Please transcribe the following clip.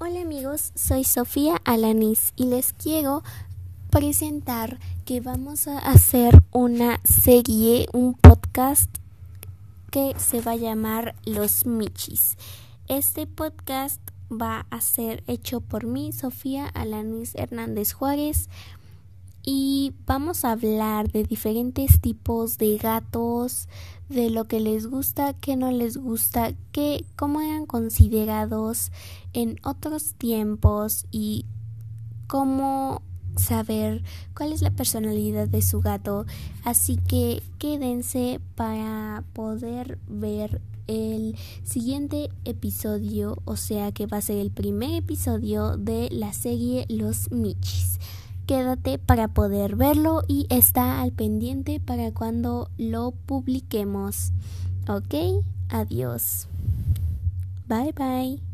Hola amigos, soy Sofía Alanis y les quiero presentar que vamos a hacer una serie, un podcast que se va a llamar Los Michis. Este podcast va a ser hecho por mí, Sofía Alanis Hernández Juárez y vamos a hablar de diferentes tipos de gatos, de lo que les gusta, qué no les gusta, qué cómo eran considerados en otros tiempos y cómo saber cuál es la personalidad de su gato. Así que quédense para poder ver el siguiente episodio, o sea que va a ser el primer episodio de la serie Los Michis. Quédate para poder verlo y está al pendiente para cuando lo publiquemos. Ok, adiós. Bye bye.